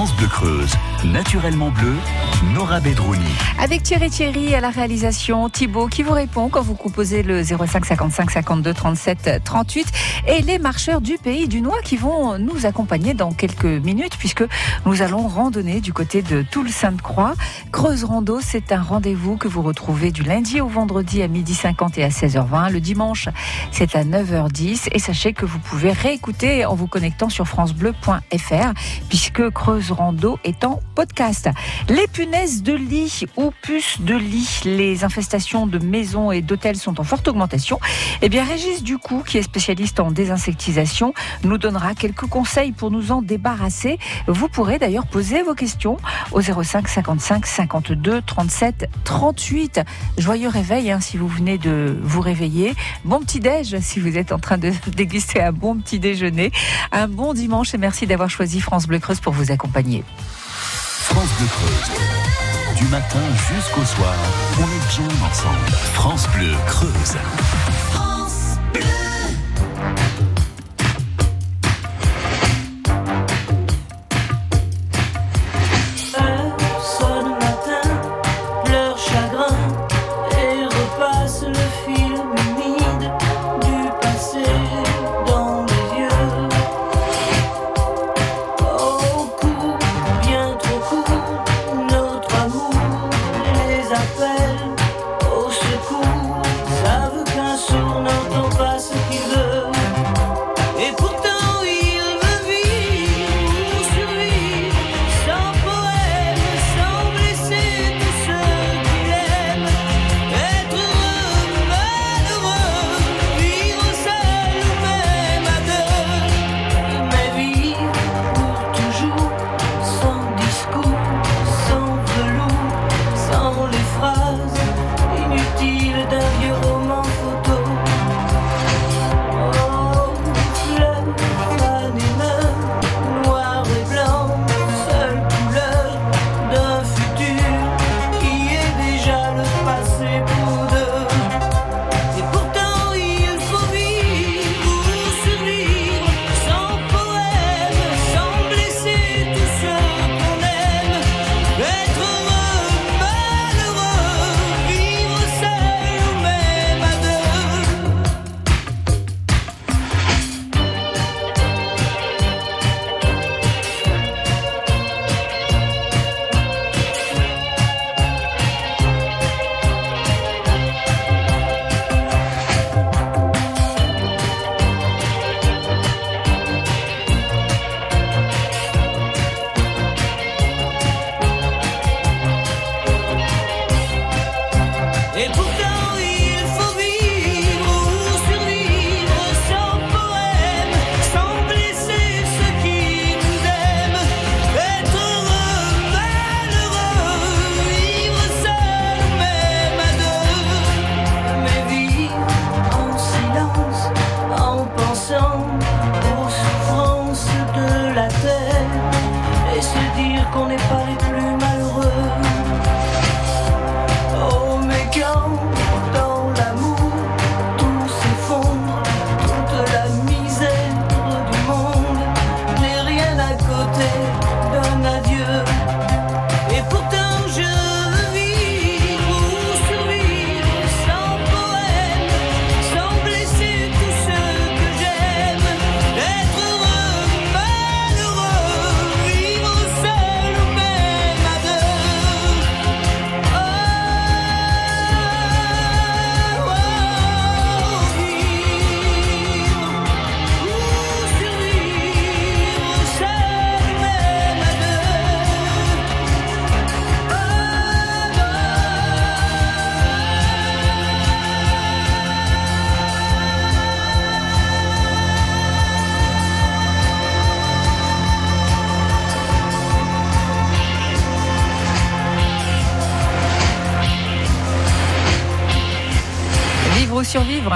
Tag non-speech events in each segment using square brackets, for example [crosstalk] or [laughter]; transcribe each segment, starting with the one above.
France Bleu Creuse, naturellement bleu, Nora Bedrouni. Avec Thierry Thierry à la réalisation, Thibaut qui vous répond quand vous composez le 05 55 52 37 38 et les marcheurs du pays du Noix qui vont nous accompagner dans quelques minutes puisque nous allons randonner du côté de Toul-Sainte-Croix. Creuse Rando, c'est un rendez-vous que vous retrouvez du lundi au vendredi à 12h50 et à 16h20. Le dimanche, c'est à 9h10 et sachez que vous pouvez réécouter en vous connectant sur francebleu.fr puisque Creuse Rando est en Les punaises de lit ou puces de lit, les infestations de maisons et d'hôtels sont en forte augmentation. Eh bien, Régis Ducou, qui est spécialiste en désinsectisation, nous donnera quelques conseils pour nous en débarrasser. Vous pourrez d'ailleurs poser vos questions au 05 55 52 37 38. Joyeux réveil hein, si vous venez de vous réveiller. Bon petit déj si vous êtes en train de [laughs] déguster un bon petit déjeuner. Un bon dimanche et merci d'avoir choisi France Bleu Creuse pour vous accompagner. France Bleu Creuse. Du matin jusqu'au soir, on est bien ensemble. France Bleu Creuse.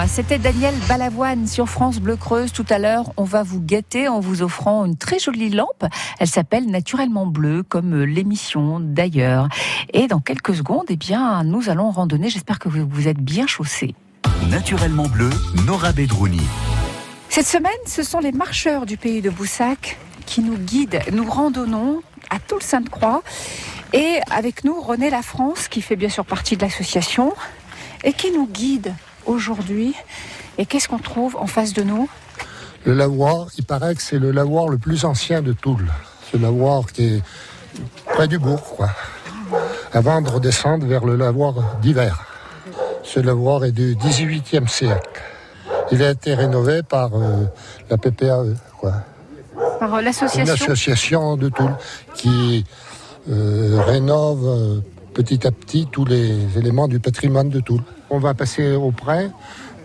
C'était Daniel Balavoine sur France Bleu Creuse. Tout à l'heure, on va vous gâter en vous offrant une très jolie lampe. Elle s'appelle Naturellement Bleu, comme l'émission d'ailleurs. Et dans quelques secondes, eh bien, nous allons randonner. J'espère que vous vous êtes bien chaussés. Naturellement bleu, Nora Bedrouni. Cette semaine, ce sont les marcheurs du pays de Boussac qui nous guident. Nous randonnons à Toul-Sainte-Croix. Et avec nous, René Lafrance, qui fait bien sûr partie de l'association et qui nous guide aujourd'hui. Et qu'est-ce qu'on trouve en face de nous Le lavoir, il paraît que c'est le lavoir le plus ancien de Toul. Ce lavoir qui est près du bourg, quoi. Avant de redescendre vers le lavoir d'hiver. Ce lavoir est du 18e siècle. Il a été rénové par euh, la PPAE, quoi. Par euh, Une l'association association de Toul qui euh, rénove petit à petit tous les éléments du patrimoine de Toul. On va passer auprès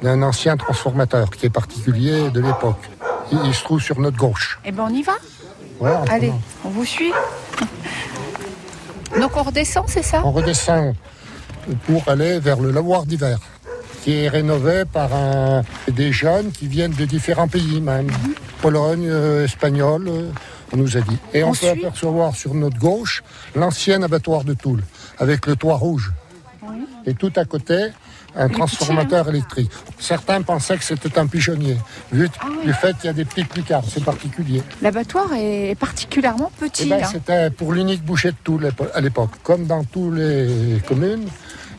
d'un ancien transformateur qui est particulier de l'époque. Il, il se trouve sur notre gauche. Eh ben on y va Ouais, Allez, on vous suit. Donc on redescend, c'est ça? On redescend pour aller vers le lavoir d'hiver, qui est rénové par un- des jeunes qui viennent de différents pays même. Pologne, euh, Espagnol, euh, on nous a dit. Et on, On peut suit apercevoir sur notre gauche l'ancien abattoir de Toul, avec le toit rouge. Et tout à côté, un transformateur électrique. Certains pensaient que c'était un pigeonnier, vu du fait qu'il y a des petites lucarnes, c'est particulier. L'abattoir est particulièrement Eh petit. ben, hein. C'était pour l'unique boucher de Toul l'épo- à l'époque. Comme dans toutes les communes,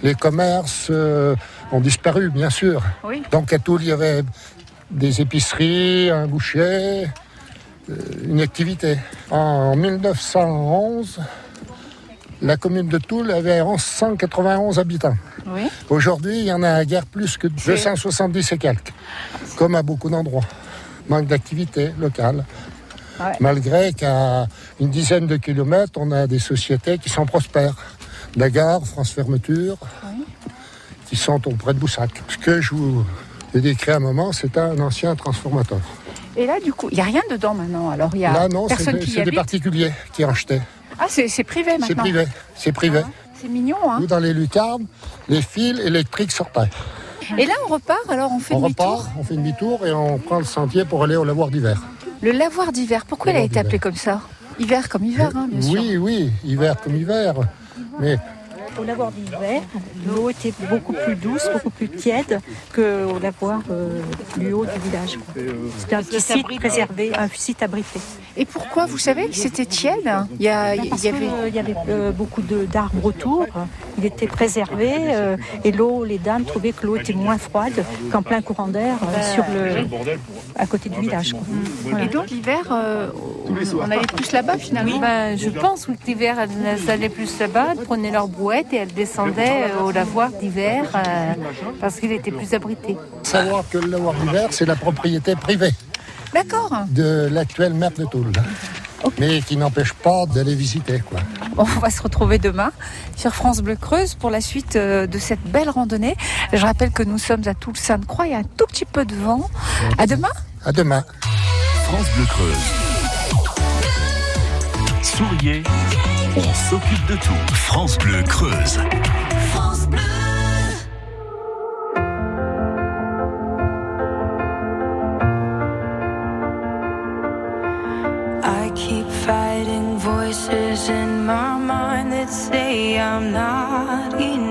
les commerces euh, ont disparu, bien sûr. Oui. Donc à Toul, il y avait des épiceries, un boucher, euh, une activité. En 1911, la commune de Toul avait 191 habitants. Oui. Aujourd'hui, il y en a à guère plus que 270 et quelques, comme à beaucoup d'endroits. Manque d'activité locale. Ouais. Malgré qu'à une dizaine de kilomètres, on a des sociétés qui sont prospères. La gare, France Fermeture, qui sont auprès de Boussac. Ce que je vous ai décrit à un moment, c'est un ancien transformateur. Et là, du coup, il n'y a rien dedans maintenant. Alors, il y a Là, non, c'est personne des, qui y c'est des habite? particuliers qui en achetaient. Ah, c'est privé maintenant. C'est privé. C'est privé. Ah, C'est mignon, hein Nous, dans les lucarnes, les fils électriques sortaient. Et là, on repart, alors on fait On demi-tour. repart, on fait une demi-tour et on prend le sentier pour aller au lavoir d'hiver. Le lavoir d'hiver, pourquoi il a été appelé comme ça? Hiver comme hiver, hein, bien sûr. Oui, oui, hiver comme hiver. Mais Au lavoir d'hiver, l'eau était beaucoup plus douce, beaucoup plus tiède qu'au lavoir euh, du haut du village. C'était un petit site préservé, un site abrité. Et pourquoi Vous savez que c'était tiède? Il y, a, il Parce y avait... qu'il y avait euh, beaucoup d'arbres autour, il était préservé euh, et l'eau, les dames trouvaient que l'eau était moins froide qu'en plein courant d'air euh, sur le, à côté du village. quoi. Voilà. Et donc l'hiver, euh, on, on allait plus là-bas finalement? Ben, je pense que l'hiver, elles allaient plus là-bas, prenaient leur brouette et elles descendaient euh, au lavoir d'hiver euh, parce qu'il était plus abrité. savoir que le lavoir d'hiver, c'est la propriété privée D'accord. de l'actuel maire de Toul. Mais qui n'empêche pas d'aller visiter. Quoi. Bon, on va se retrouver demain sur France Bleu Creuse pour la suite euh, de cette belle randonnée. Je rappelle que nous sommes à Toul-Sainte-Croix, il y a un tout petit peu de vent. À demain À demain. France Bleu Creuse. Souriez, on s'occupe de tout. France Bleu Creuse. I keep fighting voices in my mind that say I'm not enough.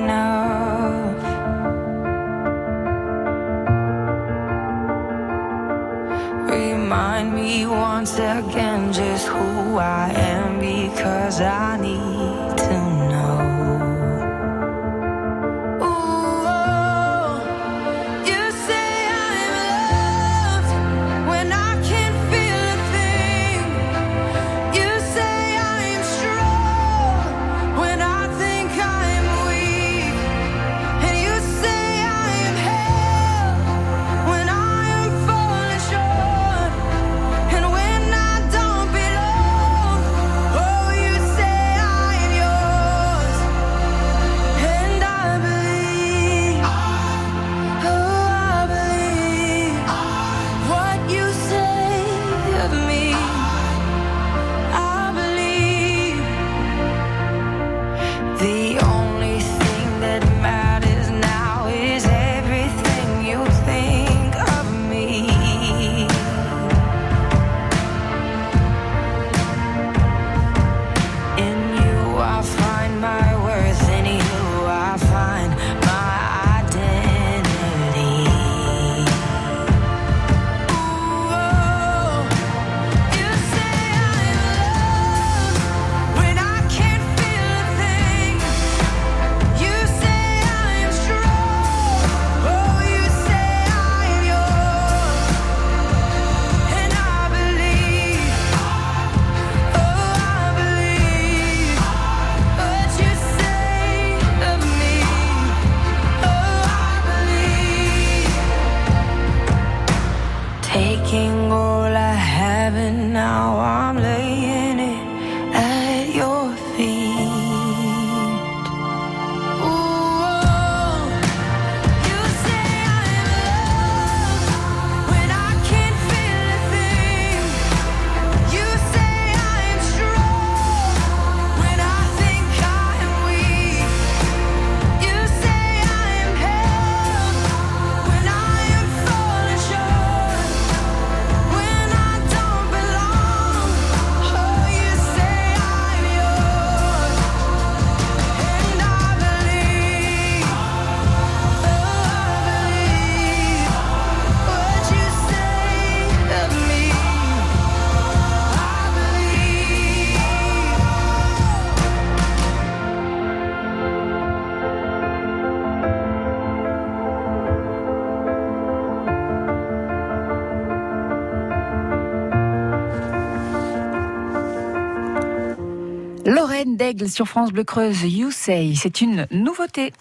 Sur France Bleu Creuse, You Say, c'est une nouveauté.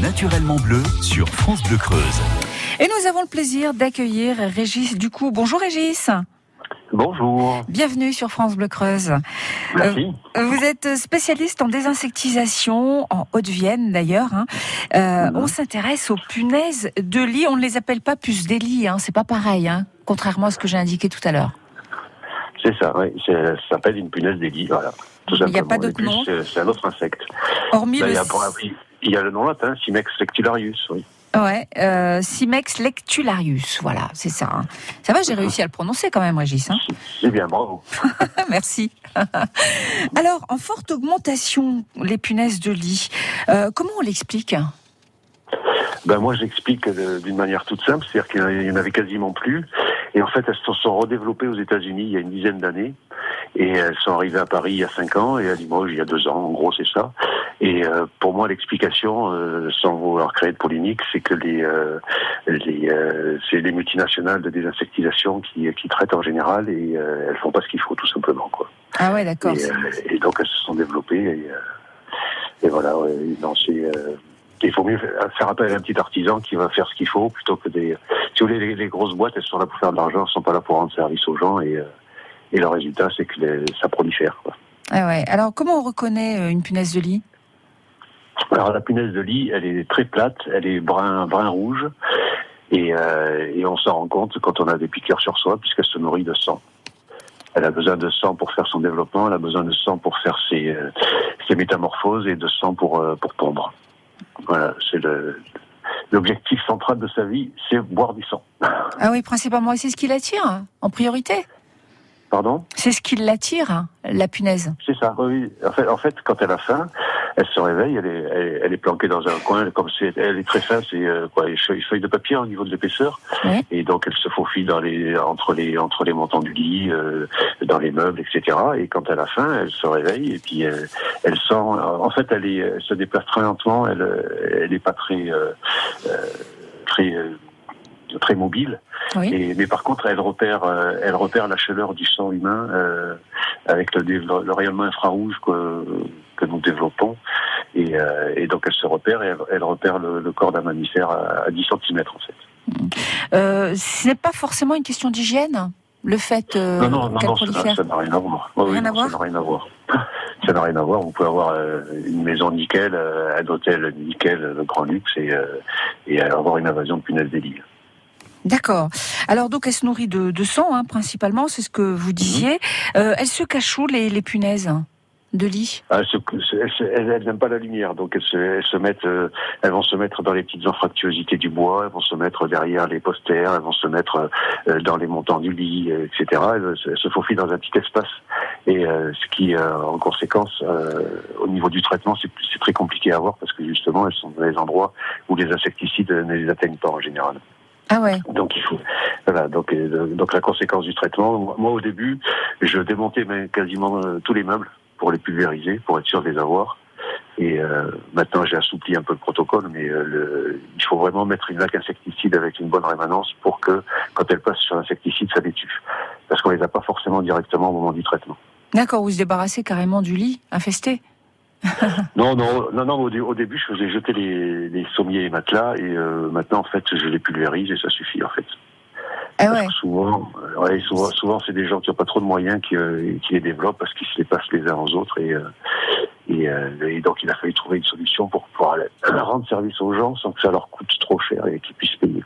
Naturellement bleu sur France Bleu Creuse. Et nous avons le plaisir d'accueillir Régis Ducou. Bonjour Régis. Bonjour. Bienvenue sur France Bleu Creuse. Merci. Euh, vous êtes spécialiste en désinsectisation, en Haute-Vienne d'ailleurs. hein. Euh. On s'intéresse aux punaises de lit. On ne les appelle pas puces des lits, hein. c'est pas pareil, hein, contrairement à ce que j'ai indiqué tout à l'heure. C'est ça, oui. C'est- Ça s'appelle une punaise des lits, voilà. Tout Il n'y a pas d'autre nom C'est un autre insecte. Hormis Ben, le il, y a, bon, oui, il y a le nom latin, Simex lectularius, oui. ouais, euh, Simex lectularius, voilà, c'est ça. hein. Ça va, j'ai réussi à le prononcer quand même, Régis. hein. C'est bien, bravo. [laughs] Merci. Alors, en forte augmentation, les punaises de lit, euh, comment on l'explique? Ben, moi, j'explique euh, d'une manière toute simple, c'est-à-dire qu'il n'y en avait quasiment plus. Et en fait, elles se sont redéveloppées aux États-Unis il y a une dizaine d'années. Et elles sont arrivées à Paris il y a cinq ans et à Limoges il y a deux ans. En gros, c'est ça. Et euh, pour moi, l'explication, euh, sans vouloir créer de polémique, c'est que les, euh, les c'est les multinationales de désinsectisation qui, qui traitent en général et elles font pas ce qu'il faut, tout simplement, quoi. Ah ouais, d'accord. Et, et donc elles se sont développées et, et voilà. ouais, non, c'est, il faut mieux faire appel à un petit artisan qui va faire ce qu'il faut plutôt que des. Si vous voulez, les, les grosses boîtes, elles sont là pour faire de l'argent, elles sont pas là pour rendre service aux gens et, euh, et le résultat, c'est que les- ça prolifère. Quoi. Ah ouais. Alors, comment on reconnaît euh, une punaise de lit? Alors la punaise de lit, elle est très plate, elle est brun brun rouge et, euh, et on s'en rend compte quand on a des piqûres sur soi puisqu'elle se nourrit de sang. Elle a besoin de sang pour faire son développement, elle a besoin de sang pour faire ses, ses métamorphoses et de sang pour pour pondre. Voilà, c'est le l'objectif central de sa vie, c'est boire du sang. [laughs] Ah oui, principalement, et c'est ce qui l'attire, hein, en priorité Pardon? C'est ce qui l'attire, hein, la punaise. C'est ça. Oui, oui. En fait, en fait, quand elle a faim, elle se réveille, elle est, elle, elle est planquée dans un coin, comme c'est, elle est très fin, c'est euh, quoi, une feuille, de papier au niveau de l'épaisseur, Oui. et donc elle se faufile dans les, entre les, entre les montants du lit, euh, dans les meubles, etc. Et quand elle a faim, elle se réveille et puis elle, elle sent. En fait, elle, est, elle se déplace très lentement. Elle, euh, elle est pas très, euh, euh, très, euh, très mobile. Oui. Et, mais par contre, elle repère, euh, elle repère la chaleur du sang humain euh, avec le, le rayonnement infrarouge que, que nous développons. Et, euh, et donc, elle se repère et elle, elle repère le, le corps d'un mammifère à, à 10 cm en fait. Euh, ce n'est pas forcément une question d'hygiène, le fait euh, non, non, non, non, ça n'a- rien à voir. Oui, oui, Rien à non, voir Ça n'a rien à voir. [laughs] Ça n'a rien à voir. Vous pouvez avoir euh, une maison nickel, euh, un hôtel nickel, le grand luxe, et, et avoir une invasion de punaises des lits. D'accord. Alors donc elle se nourrit de, de sang hein, principalement, c'est ce que vous disiez. Euh, elle se cache où les, les punaises de lit Ah, Elles, n'aiment pas la lumière, donc elles, se, elles se mettent, euh, elles vont se mettre dans les petites anfractuosités du bois, elles vont se mettre derrière les posters, elles vont se mettre euh, dans les montants du lit, euh, etc. Elles, se- elles se faufilent dans un petit espace, et euh, ce qui, euh, en conséquence, euh, au niveau du traitement, c'est très compliqué à voir parce que justement, elles sont dans les endroits où les insecticides ne les atteignent pas en général. Ah ouais. Donc il faut voilà donc euh, donc la conséquence du traitement. Moi, au début, je démontais mais quasiment euh, tous les meubles pour les pulvériser, pour être sûr de les avoir. Et euh, maintenant j'ai assoupli un peu le protocole, mais euh, le, il faut vraiment mettre une laque insecticide avec une bonne rémanence pour que quand elle passe sur l'insecticide, ça les tue, parce qu'on les a pas forcément directement au moment du traitement. D'accord, vous se débarrassez carrément du lit infesté. [laughs] Non, non, non, non. Au, dé- au début, je faisais jeter les, les sommiers et matelas, et euh, maintenant, en fait, je les pulvérise et ça suffit, en fait. Ah ouais. que souvent, euh, ouais, souvent, souvent c'est des gens qui n'ont pas trop de moyens qui, euh, qui les développent parce qu'ils se les passent les uns aux autres et, euh, et, euh, et donc il a fallu trouver une solution pour pouvoir [clears throat] rendre service aux gens sans que ça leur coûte trop cher et qu'ils puissent payer.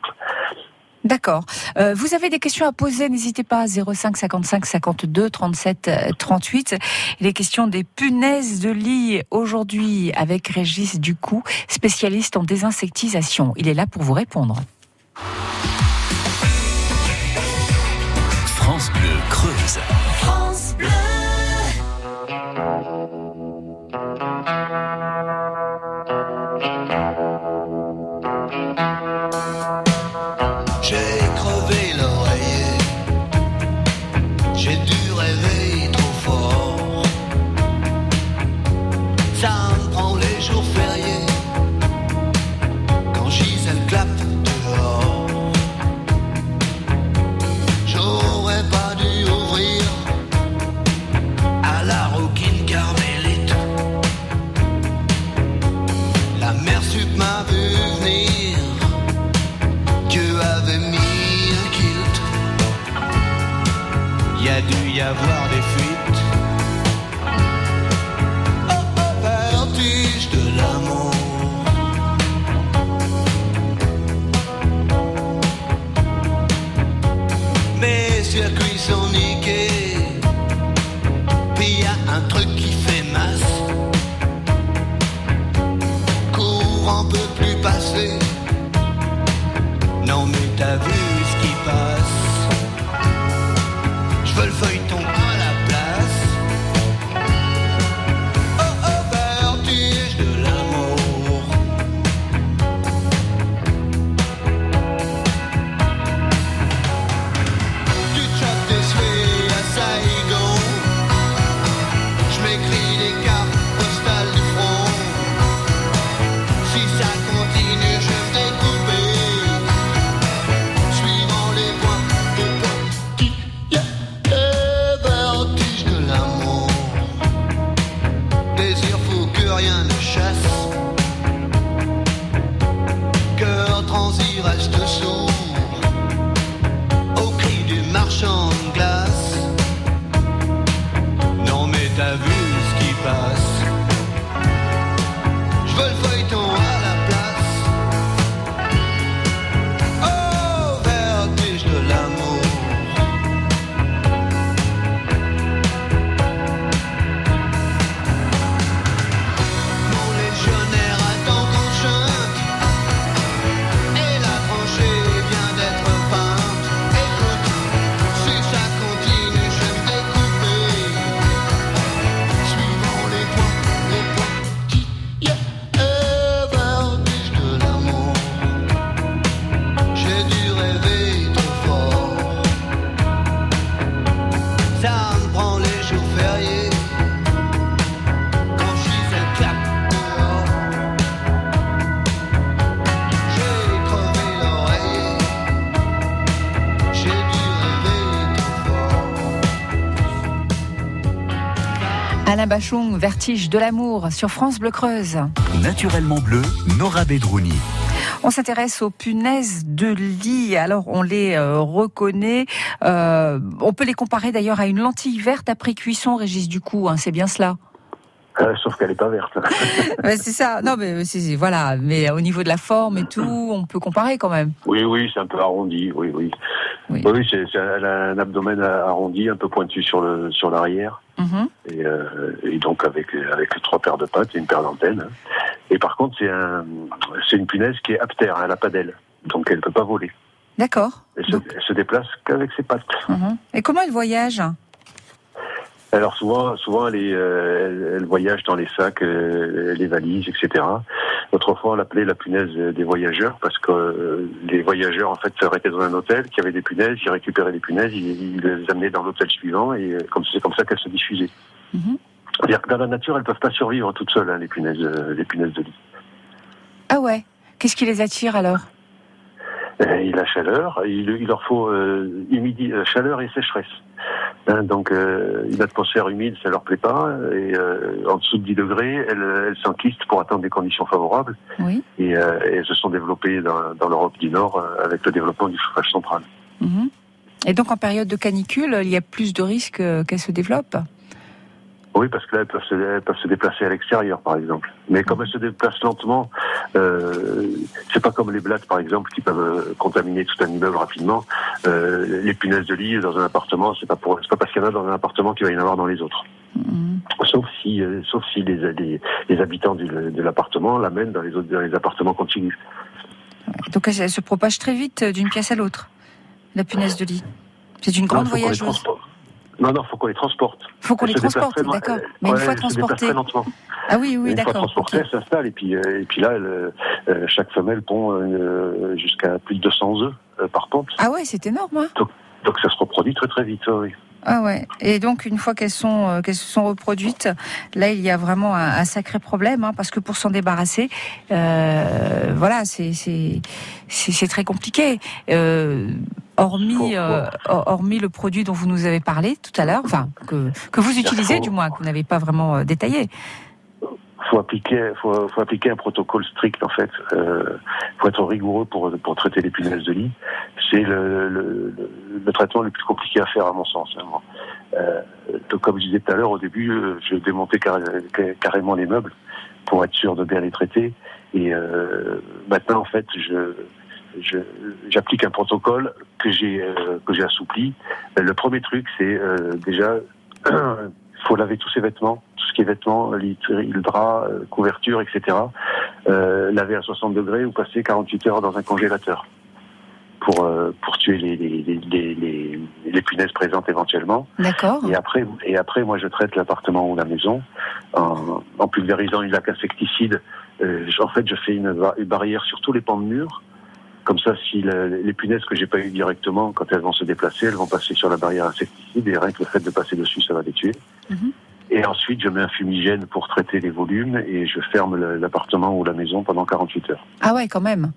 D'accord. Euh, vous avez des questions à poser, n'hésitez pas 05 55 52 37 euh, 38. Les questions des punaises de lit aujourd'hui avec Régis Ducou, spécialiste en désinsectisation. Il est là pour vous répondre. Creuse. Bachung, Vertige de l'amour sur France Bleu Creuse. Naturellement bleu, Nora Bedrouni. On s'intéresse aux punaises de lit. Alors on les euh, reconnaît. Euh, on peut les comparer d'ailleurs à une lentille verte après cuisson, Régis du coup. hein, c'est bien cela? Euh, sauf qu'elle n'est pas verte. [laughs] Ouais, c'est ça. Non, mais c'est c'est- voilà. Mais au niveau de la forme et tout, on peut comparer quand même. Oui, oui, c'est un peu arrondi, oui, oui. Oui. Oui, c'est, c'est- elle a un abdomen arrondi, un peu pointu sur le sur l'arrière, Mhm. et, euh, et donc avec avec trois paires de pattes et une paire d'antennes. Et par contre, c'est un c'est une punaise qui est aptère, elle a pas d'aile, donc elle peut pas voler. D'accord. Elle se, Donc, elle se déplace qu'avec ses pattes. mhm. Et comment elle voyage? Alors souvent, souvent elle, est, euh, elle, elle voyage dans les sacs, euh, les valises, etc. Autrefois, on l'appelait la punaise des voyageurs parce que euh, les voyageurs en fait s'arrêtaient dans un hôtel qui avait des punaises, ils récupéraient les punaises, ils, ils les amenaient dans l'hôtel suivant et comme c'est comme ça qu'elles se diffusaient. Mhm. C'est-à-dire que dans la nature, elles peuvent pas survivre toutes seules, hein, les punaises, les punaises de lit. Ah ouais. Qu'est-ce qui les attire alors? Et la chaleur, il, il leur faut euh, humidi- euh, chaleur et sécheresse. Hein, donc euh, une atmosphère humide, ça leur plaît pas. Et euh, en dessous de 10 degrés, elles, elles s'enquistent pour attendre des conditions favorables. Oui. Et, elles se sont développées dans, dans l'Europe du Nord avec le développement du chauffage central. Mhm. Et donc en période de canicule, il y a plus de risques qu'elles se développent? Oui, parce que là, elles peuvent se, elles peuvent se déplacer à l'extérieur, par exemple. Mais comme elles se déplacent lentement, euh, c'est pas comme les blattes, par exemple, qui peuvent euh, contaminer tout un immeuble rapidement. Euh, les punaises de lit dans un appartement, c'est pas pour, c'est pas parce qu'il y en a dans un appartement qu'il va y en avoir dans les autres. Mhm. Sauf si, euh, sauf si les, les, les habitants du- de l'appartement l'amènent dans les autres, dans les appartements contigus. Donc elle, se propage très vite euh, d'une pièce à l'autre, la punaise de lit. C'est une grande Non, voyageuse. Non, non, faut qu'on les transporte. faut qu'on les transporte, d'accord. Euh, Mais une ouais, fois transportées. très lentement. Ah oui, oui, une fois d'accord. elles s'installent et puis euh, et puis là, elles, euh, chaque femelle pond euh, jusqu'à plus de 200 œufs euh, par ponte. Ah ouais, c'est énorme. hein. Donc ça se reproduit très très vite. oui. Ah ouais. Et donc une fois qu'elles sont euh, qu'elles se sont reproduites, là il y a vraiment un, un sacré problème hein, parce que pour s'en débarrasser, euh, voilà, c'est c'est c'est c'est très compliqué. Euh, hormis euh, hormis le produit dont vous nous avez parlé tout à l'heure, enfin que que vous utilisez du moins, que vous n'avez pas vraiment euh, détaillé. faut appliquer, faut, faut appliquer un protocole strict en fait. Euh, faut être rigoureux pour pour traiter les punaises de lit. C'est le, le, le, traitement le plus compliqué à faire à mon sens. hein. Euh, donc, comme je disais tout à l'heure, au début, euh, je démontais carré- carrément les meubles pour être sûr de bien les traiter. Et euh, maintenant, en fait, je- j'applique un protocole que j'ai euh, que j'ai assoupli. Euh, Le premier truc, c'est euh, déjà [clears throat] faut laver tous ses vêtements, tout ce qui est vêtements, lit, drap, euh, couverture, etc. Euh, laver à 60 degrés ou passer 48 heures dans un congélateur pour euh, pour tuer les les, les, les, punaises présentes éventuellement. D'accord. Et après, et après, moi, je traite l'appartement ou la maison en, en pulvérisant une laque insecticide. Euh, en fait, je fais une, une barrière sur tous les pans de mur. Comme ça, si le- les punaises que j'ai pas eues directement, quand elles vont se déplacer, elles vont passer sur la barrière insecticide et rien que le fait de passer dessus, ça va les tuer. Mhm. Et ensuite, je mets un fumigène pour traiter les volumes et je ferme l'appartement ou la maison pendant 48 heures. Ah ouais, quand même.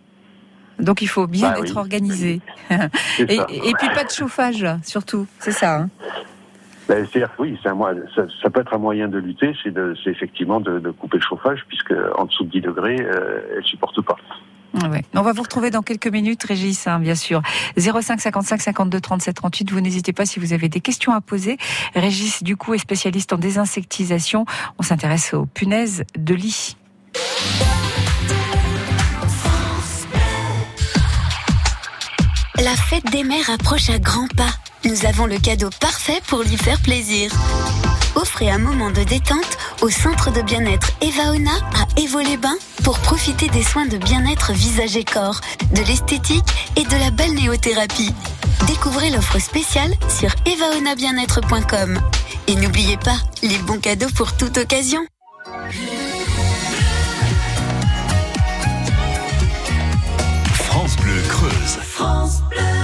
Donc il faut bien Bah être oui. organisé. [laughs] C'est Et, puis pas de chauffage, surtout. C'est ça. hein Ben, c'est-à-dire que oui, c'est un moyen, ça, ça peut être un moyen de lutter, c'est c'est effectivement de, de couper le chauffage, puisque en dessous de 10 degrés, euh, elle supporte pas. Ah Ouais. On va vous retrouver dans quelques minutes, Régis, hein, bien sûr. 05 55 52 37 38. Vous n'hésitez pas si vous avez des questions à poser. Régis, du coup, est spécialiste en désinsectisation. On s'intéresse aux punaises de lit. La fête des mères approche à grands pas. Nous avons le cadeau parfait pour lui faire plaisir. Offrez un moment de détente au centre de bien-être Evaona à Évaux-les-Bains pour profiter des soins de bien-être visage et corps, de l'esthétique et de la balnéothérapie. Découvrez l'offre spéciale sur evaonabienêtre.com. Et n'oubliez pas, les bons cadeaux pour toute occasion. France Bleu Creuse. France Bleu.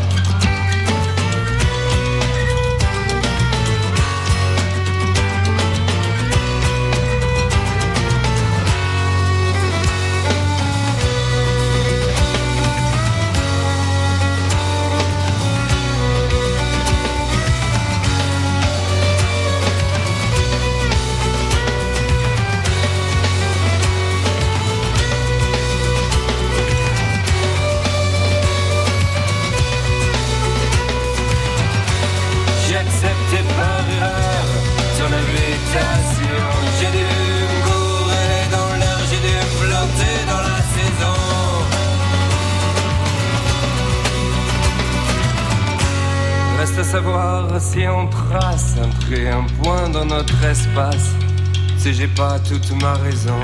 Savoir si on trace un trait, un point dans notre espace. Si j'ai pas toute ma raison,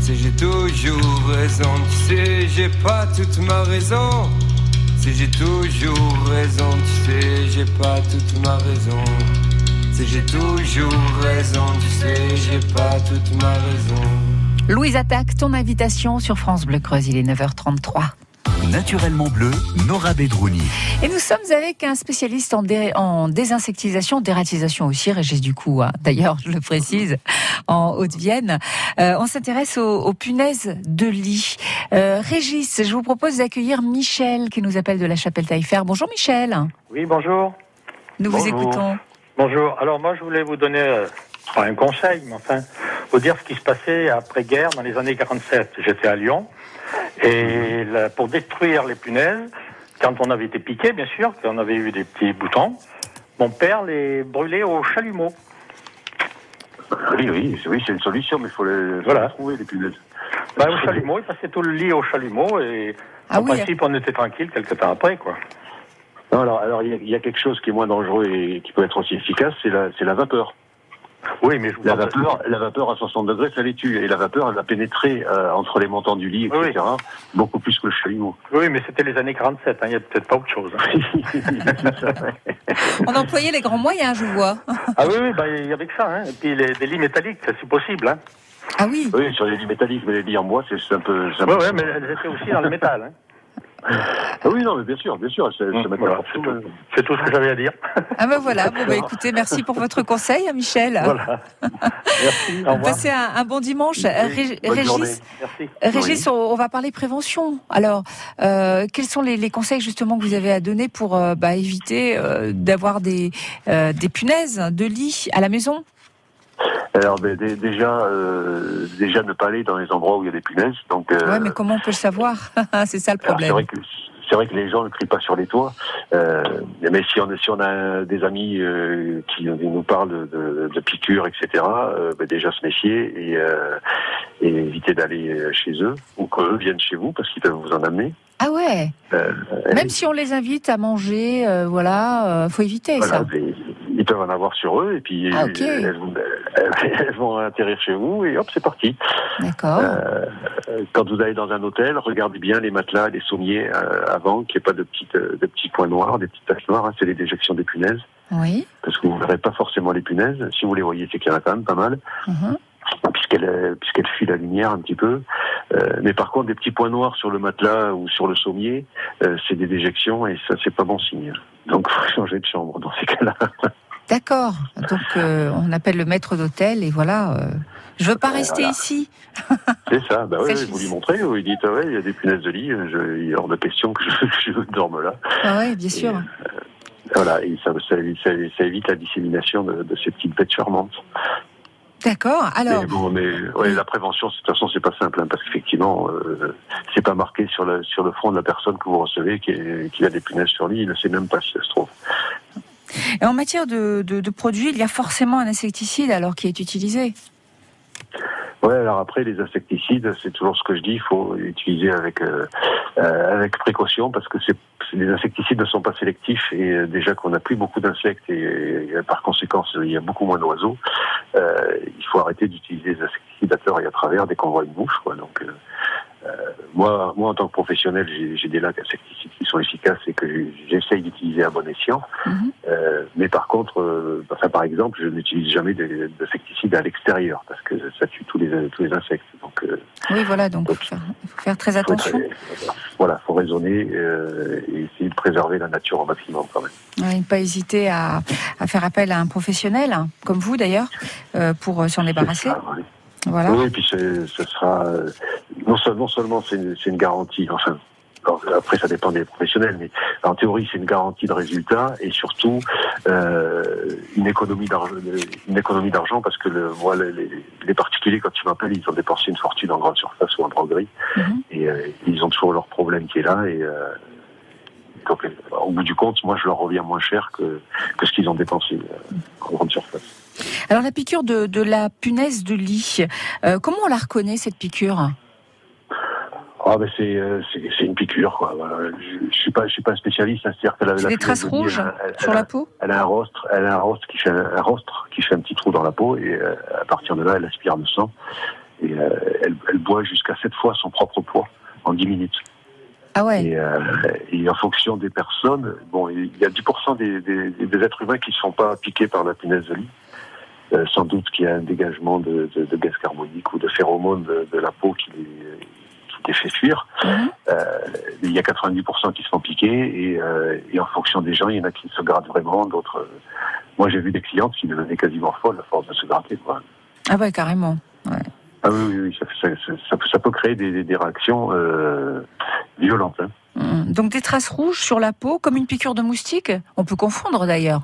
si j'ai toujours raison, tu sais, j'ai pas toute ma raison. Si j'ai toujours raison, tu sais, j'ai pas toute ma raison. Si j'ai toujours raison, tu sais, j'ai pas toute ma raison. Louise Attaque, ton invitation sur France Bleu Creuse. Il est 9h33. Naturellement bleu, Nora Bedrouni. Et nous sommes avec un spécialiste en, dé- en désinsectisation, dératisation aussi, Régis Ducou, hein. d'ailleurs, je le précise, en Haute-Vienne. Euh, on s'intéresse aux, aux punaises de lit. Euh, Régis, je vous propose d'accueillir Michel qui nous appelle de la chapelle Taillefer. Bonjour Michel, Oui, bonjour. nous vous écoutons. Bonjour. Alors moi, je voulais vous donner euh, pas un conseil, mais enfin, vous dire ce qui se passait après-guerre dans les années 47. J'étais à Lyon et là, pour détruire les punaises, quand on avait été piqué, bien sûr, quand on avait eu des petits boutons, mon père les brûlait au chalumeau. Oui, oui, c'est- oui, c'est une solution, mais il faut les, faut Voilà. les trouver, les punaises. Bah, au chalumeau, il passait tout le lit au chalumeau et Ah en oui. principe, on était tranquille quelques temps après, quoi. Non, alors, alors il y, y a quelque chose qui est moins dangereux et qui peut être aussi efficace, c'est la, c'est la vapeur. Oui, mais je vous La vapeur, la vapeur à 60 degrés, ça les tue. Et la vapeur, elle va pénétrer euh, entre les montants du lit, etc. Beaucoup plus que le chalumeau. Oui, mais c'était les années 47, hein, il n'y a peut-être pas autre chose. hein. [laughs] On employait les grands moyens, je vois. [laughs] ah oui, oui, bah, il y avait que ça. Hein. Et puis les, des lits métalliques, c'est si possible. Hein. Ah oui Oui, sur les lits métalliques, mais les lits en bois, c'est un peu. Oui, ouais, mais elles étaient aussi dans le métal. Ah oui, non, mais bien sûr, bien sûr, c'est Voilà, tout. C'est tout ce que j'avais à dire. Ah ben voilà, bon bah écoutez, merci pour votre conseil, hein, Michel. Voilà. Merci, au revoir. Passez un, un bon dimanche. Régis, Merci. Régis, on, on va parler prévention. Alors, euh, quels sont les, les conseils justement que vous avez à donner pour euh, bah, éviter euh, d'avoir des, euh, des punaises de lit à la maison? Alors, ben, dé- déjà, euh, déjà ne pas aller dans les endroits où il y a des punaises. Donc, euh, Ouais, mais comment on peut le savoir? [laughs] C'est ça le problème. c'est vrai que les gens ne crient pas sur les toits. Euh, mais si on, si on a des amis euh, qui nous parlent de, de piqûres, etc., euh, ben, déjà se méfier et, et éviter d'aller chez eux ou qu'eux viennent chez vous parce qu'ils peuvent vous en amener. Ah ouais? Même si on les invite à manger, voilà, faut éviter Voilà, ça. mais ils peuvent en avoir sur eux et puis Ah, elles, vont- [laughs] elles vont atterrir chez vous et hop, c'est parti. D'accord. Euh, quand vous allez dans un hôtel, regardez bien les matelas, les sommiers euh, avant, qu'il n'y ait pas de, petites, euh, de petits points noirs, des petites taches noires. hein, c'est les déjections des punaises, Oui. parce que vous ne verrez pas forcément les punaises. Si vous les voyez, c'est qu'il y en a quand même pas mal, Mhm. puisqu'elles euh, puisqu'elles fuient la lumière un petit peu. Euh, mais par contre, des petits points noirs sur le matelas ou sur le sommier, euh, c'est des déjections et ça, c'est pas bon signe. Donc, faut [laughs] changer de chambre dans ces cas-là. D'accord. Donc euh, on appelle le maître d'hôtel et voilà. euh, je veux pas Euh, rester voilà. ici. [laughs] C'est ça, bah oui, oui, vous lui montrez, vous lui dites, ouais, il y a des punaises de lit, je, il est hors de question que je, [laughs] je dorme là. Ah ouais, bien sûr. Voilà, et ça, ça, ça- ça évite la dissémination de, de ces petites bêtes charmantes. D'accord. Alors, mais bon, mais ouais, la prévention, de toute façon, c'est pas simple, hein, parce qu'effectivement, euh, c'est pas marqué sur, la, sur le front de la personne que vous recevez qu'il qu'il a des punaises sur lui, il ne sait même pas si ça se trouve. En matière de, produits, il y a forcément un insecticide alors qui est utilisé. Ouais, alors après, les insecticides, c'est toujours ce que je dis, il faut utiliser avec euh, euh, avec précaution parce que c'est les insecticides ne sont pas sélectifs et euh, déjà qu'on n'a plus beaucoup d'insectes et, par conséquent il y a beaucoup moins d'oiseaux, il faut arrêter d'utiliser les insecticides à et à travers dès qu'on voit une mouche. Quoi. Donc moi, moi en tant que professionnel, j'ai des lacs insecticides qui sont efficaces et que j'essaye d'utiliser à bon escient. Euh, mais par contre, euh, enfin, par exemple, je n'utilise jamais des- d'insecticides à l'extérieur parce que ça tue tous les tous les insectes. Donc euh, Oui, voilà. Donc il faut faire, faut faire très attention. faut voilà, faut raisonner euh, et essayer de préserver la nature au maximum quand même. Ouais, ne pas hésiter à, à faire appel à un professionnel, hein, comme vous d'ailleurs, euh, pour euh, s'en débarrasser. Voilà. Oui, et puis ce sera euh, non, seul- non seulement c'est une, une garantie, enfin. après, ça dépend des professionnels, mais en théorie, c'est une garantie de résultat et surtout euh, une économie d'argent, une économie d'argent parce que le, moi, les, les- particuliers, quand ils m'appellent, ils ont dépensé une fortune en grande surface ou en droguerie et euh, ils ont toujours leur problème qui est là et euh, donc, euh, au bout du compte, moi, je leur reviens moins cher que, que ce qu'ils ont dépensé en grande surface. Alors la piqûre de, de la punaise de lit, euh, comment on la reconnaît cette piqûre? Ah ben c'est euh, c'est une piqûre quoi. Je, suis pas je suis pas un spécialiste, hein, c'est-à-dire qu'elle a la des traces de rouges elle- elle- sur elle la peau? Elle a un rostre, elle a un rostre qui fait un, un rostre qui fait un petit trou dans la peau et euh, à partir de là elle aspire le sang et elle, elle boit jusqu'à sept fois son propre poids en 10 minutes. Ah ouais. Et, euh, et en fonction des personnes, bon, il y a 10% des, des, des êtres humains qui ne sont pas piqués par la punaise de lit. Euh, sans doute qu'il y a un dégagement de, de, de gaz carbonique ou de phéromones de, de la peau qui les, qui les fait fuir. Euh, il y a 90% qui se font piquer et, euh, et en fonction des gens, il y en a qui se grattent vraiment, d'autres. moi, j'ai vu des clientes qui devenaient quasiment folles à force de se gratter. Quoi. Ah ouais, carrément. Ah oui, oui, oui ça, ça, ça- ça peut- créer des, réactions violentes. hein. Hum, Donc des traces rouges sur la peau, comme une piqûre de moustique? On peut confondre d'ailleurs.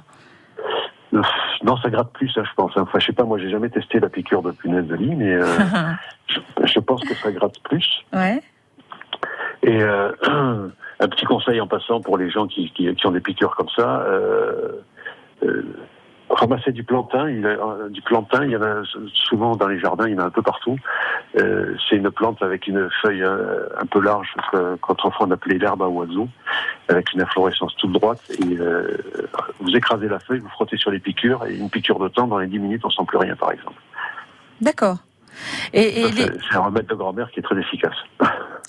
Non, ça gratte plus, ça, je pense. Enfin, je sais pas, moi, j'ai jamais testé la piqûre de punaise de lit, mais euh, [laughs] je, je pense que ça gratte plus. ouais. Et euh, [clears throat] un petit conseil en passant pour les gens qui, qui, qui ont des piqûres comme ça, euh, euh, Ramasser du plantain, il a, euh, du plantain, il y en a souvent dans les jardins, il y en a un peu partout. Euh, c'est une plante avec une feuille euh, un peu large, qu'autrefois on appelait l'herbe à oiseaux, avec une inflorescence toute droite. Et euh, vous écrasez la feuille, vous frottez sur les piqûres, et une piqûre de temps, dans les 10 minutes, on sent plus rien, par exemple. D'accord. Et, et les- c'est un remède de grand-mère qui est très efficace.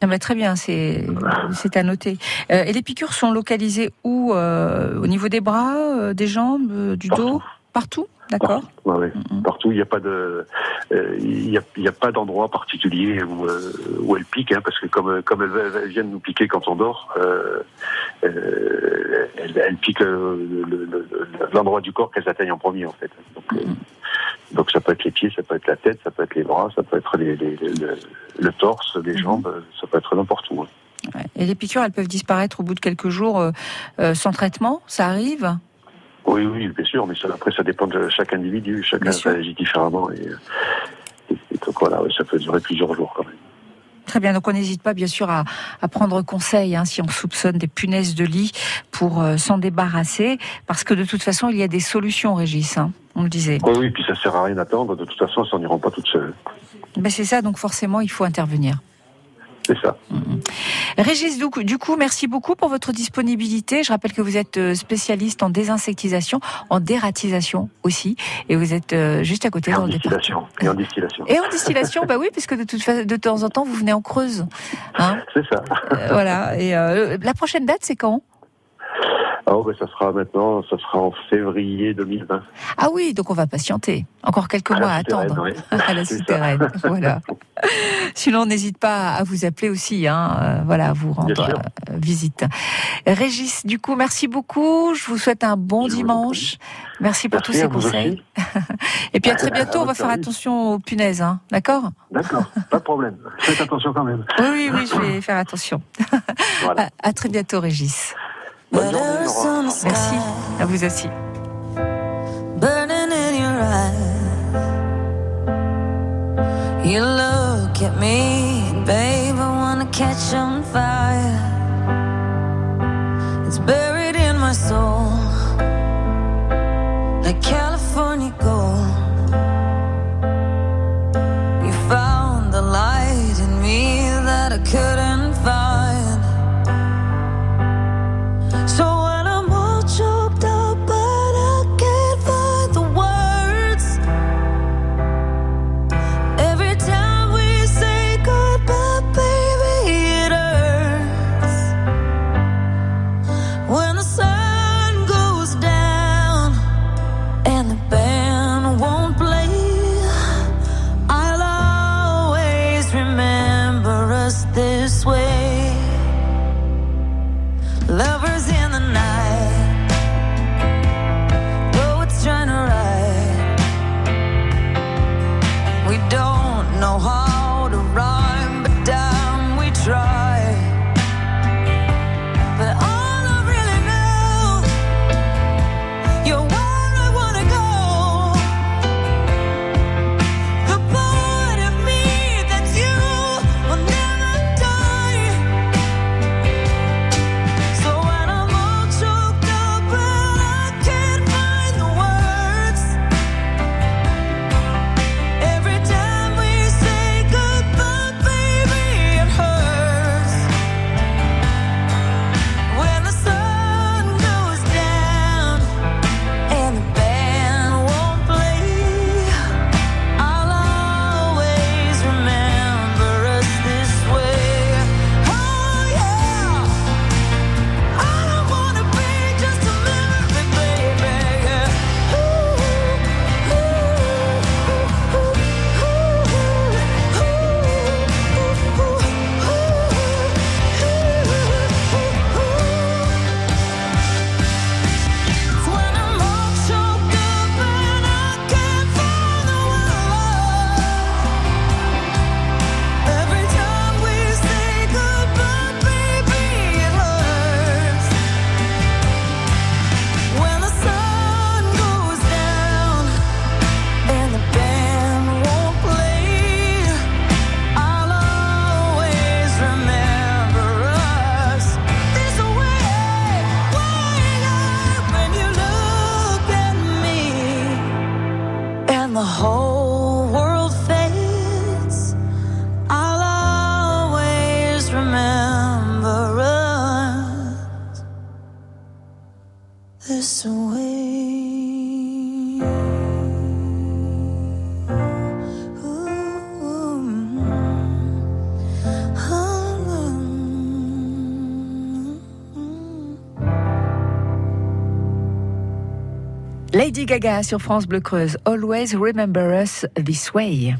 Ah bah, très bien, c'est c'est à noter. Euh, et les piqûres sont localisées où euh, Au niveau des bras, euh, des jambes, euh, du dos? Partout D'accord. Ouais, ouais. Partout, il n'y a pas de, euh, il a, pas d'endroit particulier où, euh, où elles piquent, hein, parce que comme comme elles, viennent nous piquer quand on dort, euh, euh, elles, piquent le- le- le- l'endroit du corps qu'elles atteignent en premier, en fait. Donc, euh, donc ça peut être les pieds, ça peut être la tête, ça peut être les bras, ça peut être les, les- les- le, le torse, les jambes, ça peut être n'importe où. hein. Et les piqûres, elles peuvent disparaître au bout de quelques jours sans traitement Ça arrive? Oui, oui, bien sûr, mais ça, après, ça dépend de chaque individu, chacun réagit différemment. Et, et- et donc voilà, ça peut durer plusieurs jours quand même. Très bien, donc on n'hésite pas bien sûr à, à prendre conseil hein, si on soupçonne des punaises de lit pour euh, s'en débarrasser, parce que de toute façon il y a des solutions, Régis, hein, on le disait. Oui, oui, puis ça sert à rien d'attendre. De toute façon, elles s'en iront pas toutes seules. Ben, c'est ça, donc forcément il faut intervenir. C'est ça. Régis, du coup, merci beaucoup pour votre disponibilité. Je rappelle que vous êtes euh, spécialiste en désinsectisation, en dératisation aussi, et vous êtes euh, juste à côté Et dans en le distillation. Et en distillation. Et en distillation, bah oui, puisque de toute façon, de temps en temps, vous venez en Creuse. Hein C'est ça. Euh, voilà. Et euh, la prochaine date, c'est quand? Ah, oh, ben, ça sera maintenant, ça sera en février 2020. Ah oui, donc on va patienter. Encore quelques À mois à attendre. oui. [laughs] à la souterraine. [laughs] voilà. Sinon, on n'hésite pas à vous appeler aussi, hein, euh, voilà, à vous rendre euh, visite. Régis, du coup, merci beaucoup. Je vous souhaite un bon dimanche. Merci pour Merci tous ces conseils. [laughs] Et puis à très bientôt. On va faire attention aux punaises, hein, d'accord? D'accord, pas de problème. Faites attention quand même. Oui, oui, oui, je vais faire attention. Voilà. À, à très bientôt, Régis. Bonne journée, Laurent. Merci. À vous aussi. burning in your eyes. You look at me, babe, I wanna catch on fire. It's buried in my soul, like Gaga sur France Bleu Creuse. Always remember us this way.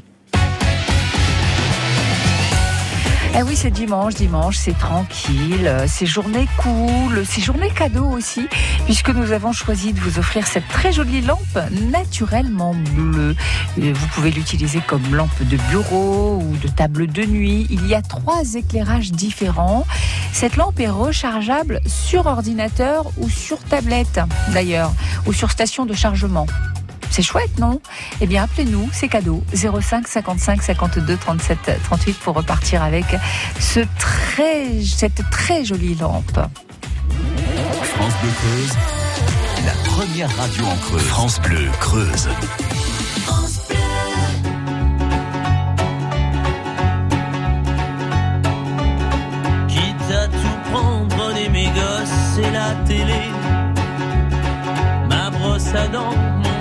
Eh oui, c'est dimanche, dimanche, c'est tranquille, euh, c'est journée cool, c'est journée cadeau aussi, puisque nous avons choisi de vous offrir cette très jolie lampe naturellement bleue. Vous pouvez l'utiliser comme lampe de bureau ou de table de nuit. Il y a trois éclairages différents. Cette lampe est rechargeable sur ordinateur ou sur tablette, d'ailleurs, ou sur station de chargement. C'est chouette, non? Eh bien, appelez-nous, c'est cadeau. 05 55 52 37 38 pour repartir avec ce très, cette très jolie lampe. France Bleu Creuse, la première radio en Creuse. France Bleu Creuse. Quitte à tout prendre, mes gosses et la télé. Ma brosse à dents,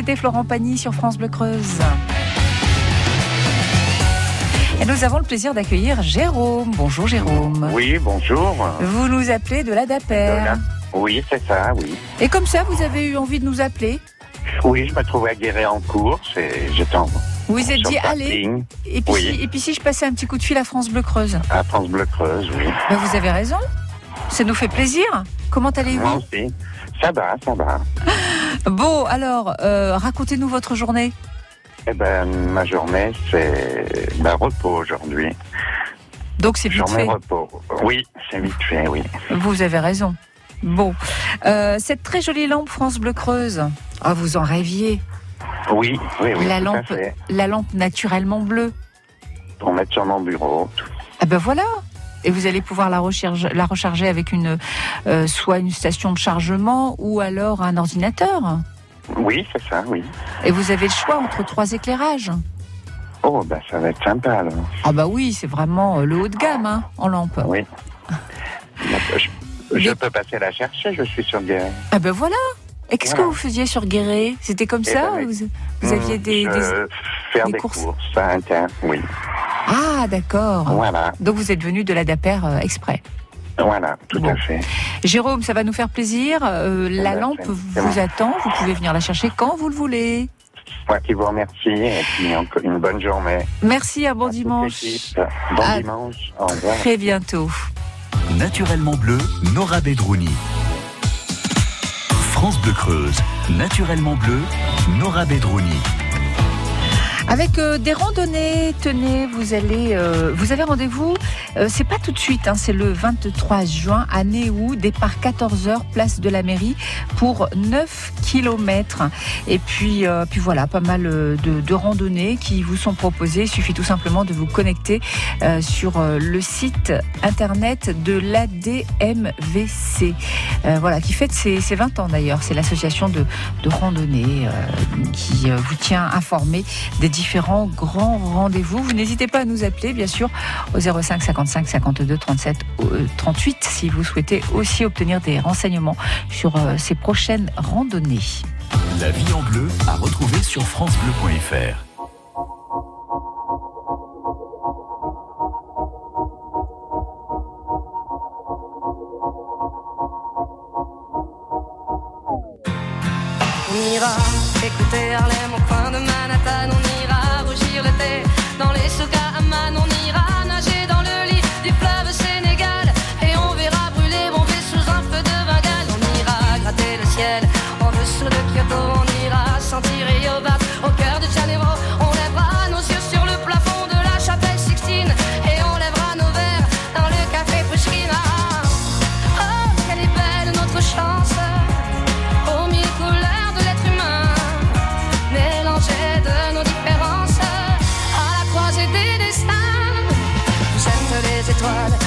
c'était Florent Pagny sur France Bleu Creuse. Et nous avons le plaisir d'accueillir Jérôme. Bonjour Jérôme. Oui, bonjour. Vous nous appelez de la DAPER. Oui, c'est ça, oui. Et comme ça, vous avez eu envie de nous appeler Oui, je me trouvais à Guéret-en-Cours et j'étais en. Vous vous êtes dit, le allez. Et puis, Oui. si, et puis si je passais un petit coup de fil à France Bleu Creuse À France Bleu Creuse, oui. Ben, Vous avez raison. Ça nous fait plaisir. Comment Moi allez-vous aussi. Ça va, ça va. [laughs] Bon, alors, euh, racontez-nous votre journée. Eh ben, ma journée, c'est ben, repos aujourd'hui. Donc c'est vite Journée fait. repos. Oui, c'est vite fait, oui. Vous avez raison. Bon, Euh, cette très jolie lampe France Bleu Creuse. Ah, vous en rêviez. Oui, oui, oui. la tout à lampe, fait. la lampe naturellement bleue. Pour mettre sur mon bureau. Ah ben voilà. Et vous allez pouvoir la, recharge- la recharger avec une, euh, soit une station de chargement ou alors un ordinateur. Oui, c'est ça, oui. Et vous avez le choix entre trois éclairages. Oh, ben ça va être sympa alors. Ah bah oui, c'est vraiment euh, le haut de gamme hein, en lampe. Oui. [laughs] Je, je peux passer la chercher, je suis sur Guéret. Ah ben voilà. Et qu'est-ce Voilà. que vous faisiez sur Guéret? C'était comme Eh ça ben, Vous, vous aviez des, des- Faire des des, courses. courses. à inter, oui. Ah d'accord. Voilà, Donc vous êtes venu de la DAPER euh, exprès. voilà, tout Bon. à fait. Jérôme, ça va nous faire plaisir. Euh, la lampe vous bon. attend. Vous pouvez venir la chercher quand vous le voulez. Moi qui vous remercie et puis encore une bonne journée. Merci, un bon dimanche. Bon À dimanche. Au revoir. Très bientôt. Naturellement bleu, Nora Bedrouni. France Bleu Creuse. Naturellement bleu, Nora Bedrouni. Avec euh, des randonnées, tenez, vous allez, euh, vous avez rendez-vous. euh, c'est pas tout de suite, hein, c'est le 23 juin à Néou, départ 14h, place de la mairie pour 9 km. Et puis, euh, puis voilà, pas mal euh, de, de randonnées qui vous sont proposées. Il suffit tout simplement de vous connecter euh, sur le site internet de l'ADMVC, voilà, qui fête ses, ses 20 ans d'ailleurs. C'est l'association de, de randonnée euh, qui vous tient informé des différents grands rendez-vous. Vous n'hésitez pas à nous appeler, bien sûr, au 05 55 52 37 euh, 38 si vous souhaitez aussi obtenir des renseignements sur euh, ces prochaines randonnées. La vie en bleu à retrouver sur FranceBleu.fr. On ira écouter Harlem on ira sentir Rio Bat au cœur de Janeiro. On lèvera nos yeux sur le plafond de la chapelle Sixtine et on lèvera nos verres dans le café Pushkin. Ah, Oh, quelle est belle notre chance aux mille couleurs de l'être humain, mélangées de nos différences à la croisée des destins. Vous êtes les étoiles,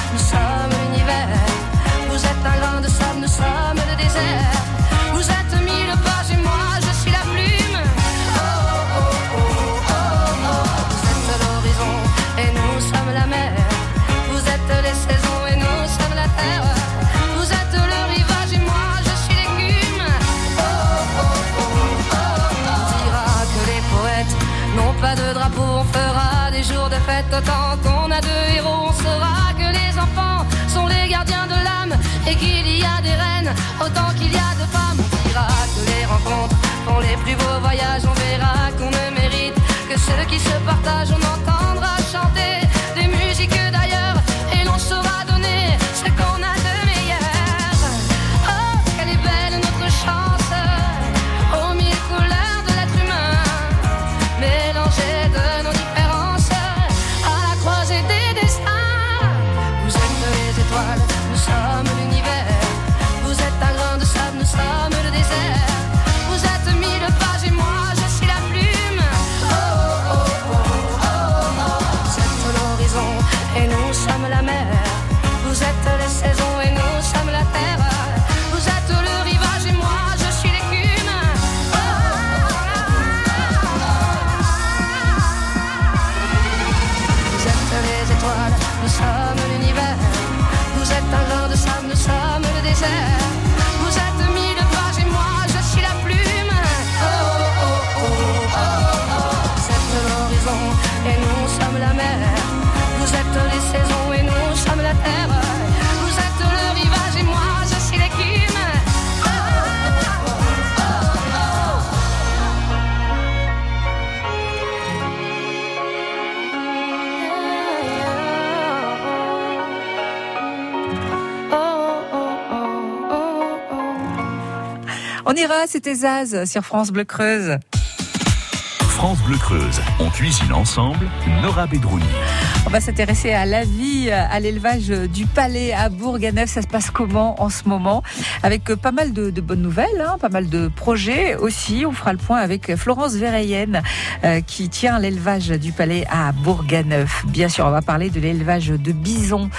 sommes On ira, c'était Zaz sur France Bleu Creuse. France Bleu Creuse. On cuisine ensemble, Nora Bedrouni. On va s'intéresser à la vie, à l'élevage du palais à Bourganeuf. Ça se passe comment en ce moment? Avec euh, pas mal de, de bonnes nouvelles, hein, pas mal de projets aussi. On fera le point avec Florence Verheyen euh, qui tient l'élevage du palais à Bourganeuf. Bien sûr, on va parler de l'élevage de bisons.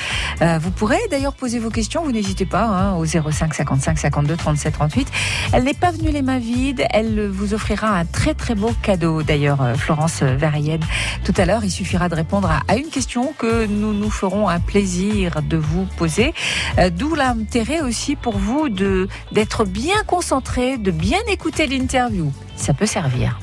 Euh, vous pourrez d'ailleurs poser vos questions. Vous n'hésitez pas hein, au 05 55 52 37 38. Elle n'est pas venue les mains vides. Elle vous offrira un très très beau cadeau. D'ailleurs, euh, Florence Verheyen, tout à l'heure, il suffira de répondre à, à une que nous nous ferons un plaisir de vous poser. Euh, D'où l'intérêt aussi pour vous de d'être bien concentré, de bien écouter l'interview. Ça peut servir.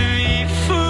Je suis